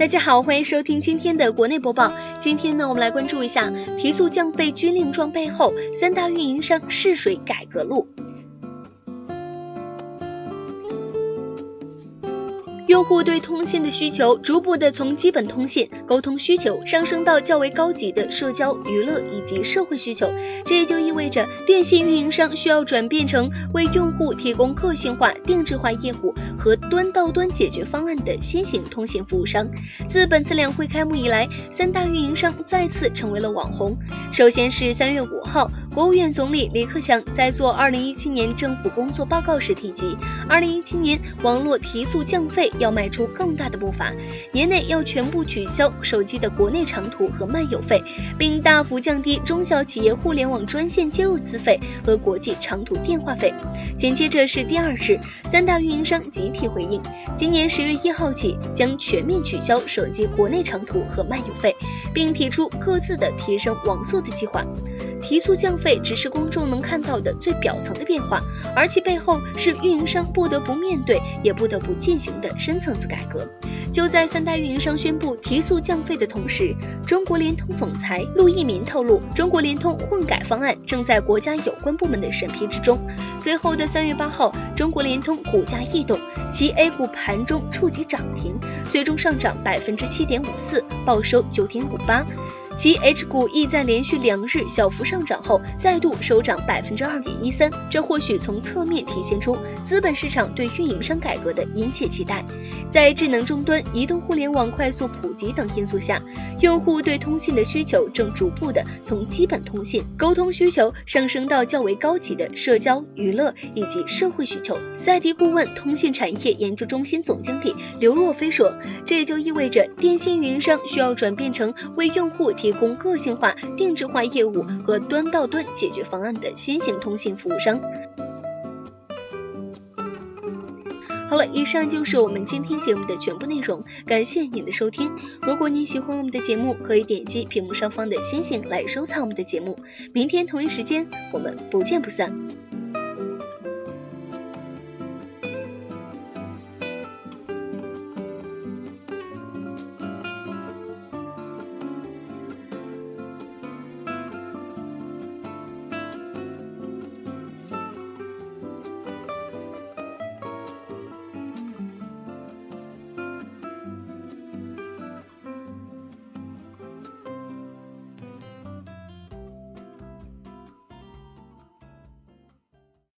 大家好，欢迎收听今天的国内播报。今天呢，我们来关注一下提速降费军令状背后三大运营商试水改革路。用户对通信的需求逐步的从基本通信沟通需求上升到较为高级的社交、娱乐以及社会需求，这也就意味着电信运营商需要转变成为用户提供个性化、定制化业务和端到端解决方案的新型通信服务商。自本次两会开幕以来，三大运营商再次成为了网红。首先是三月五号，国务院总理李克强在做二零一七年政府工作报告时提及，二零一七年网络提速降费。要迈出更大的步伐，年内要全部取消手机的国内长途和漫游费，并大幅降低中小企业互联网专线接入资费和国际长途电话费。紧接着是第二日，三大运营商集体回应，今年十月一号起将全面取消手机国内长途和漫游费，并提出各自的提升网速的计划。提速降费只是公众能看到的最表层的变化，而其背后是运营商不得不面对也不得不进行的深层次改革。就在三大运营商宣布提速降费的同时，中国联通总裁陆一鸣透露，中国联通混改方案正在国家有关部门的审批之中。随后的三月八号，中国联通股价异动，其 A 股盘中触及涨停，最终上涨百分之七点五四，报收九点五八。其 H 股亦在连续两日小幅上涨后，再度收涨百分之二点一三。这或许从侧面体现出资本市场对运营商改革的殷切期待。在智能终端、移动互联网快速普及等因素下，用户对通信的需求正逐步的从基本通信沟通需求上升到较为高级的社交、娱乐以及社会需求。赛迪顾问通信产业研究中心总经理刘若飞说：“这也就意味着电信运营商需要转变成为用户提。”提供个性化、定制化业务和端到端解决方案的新型通信服务商。好了，以上就是我们今天节目的全部内容，感谢您的收听。如果您喜欢我们的节目，可以点击屏幕上方的星星来收藏我们的节目。明天同一时间，我们不见不散。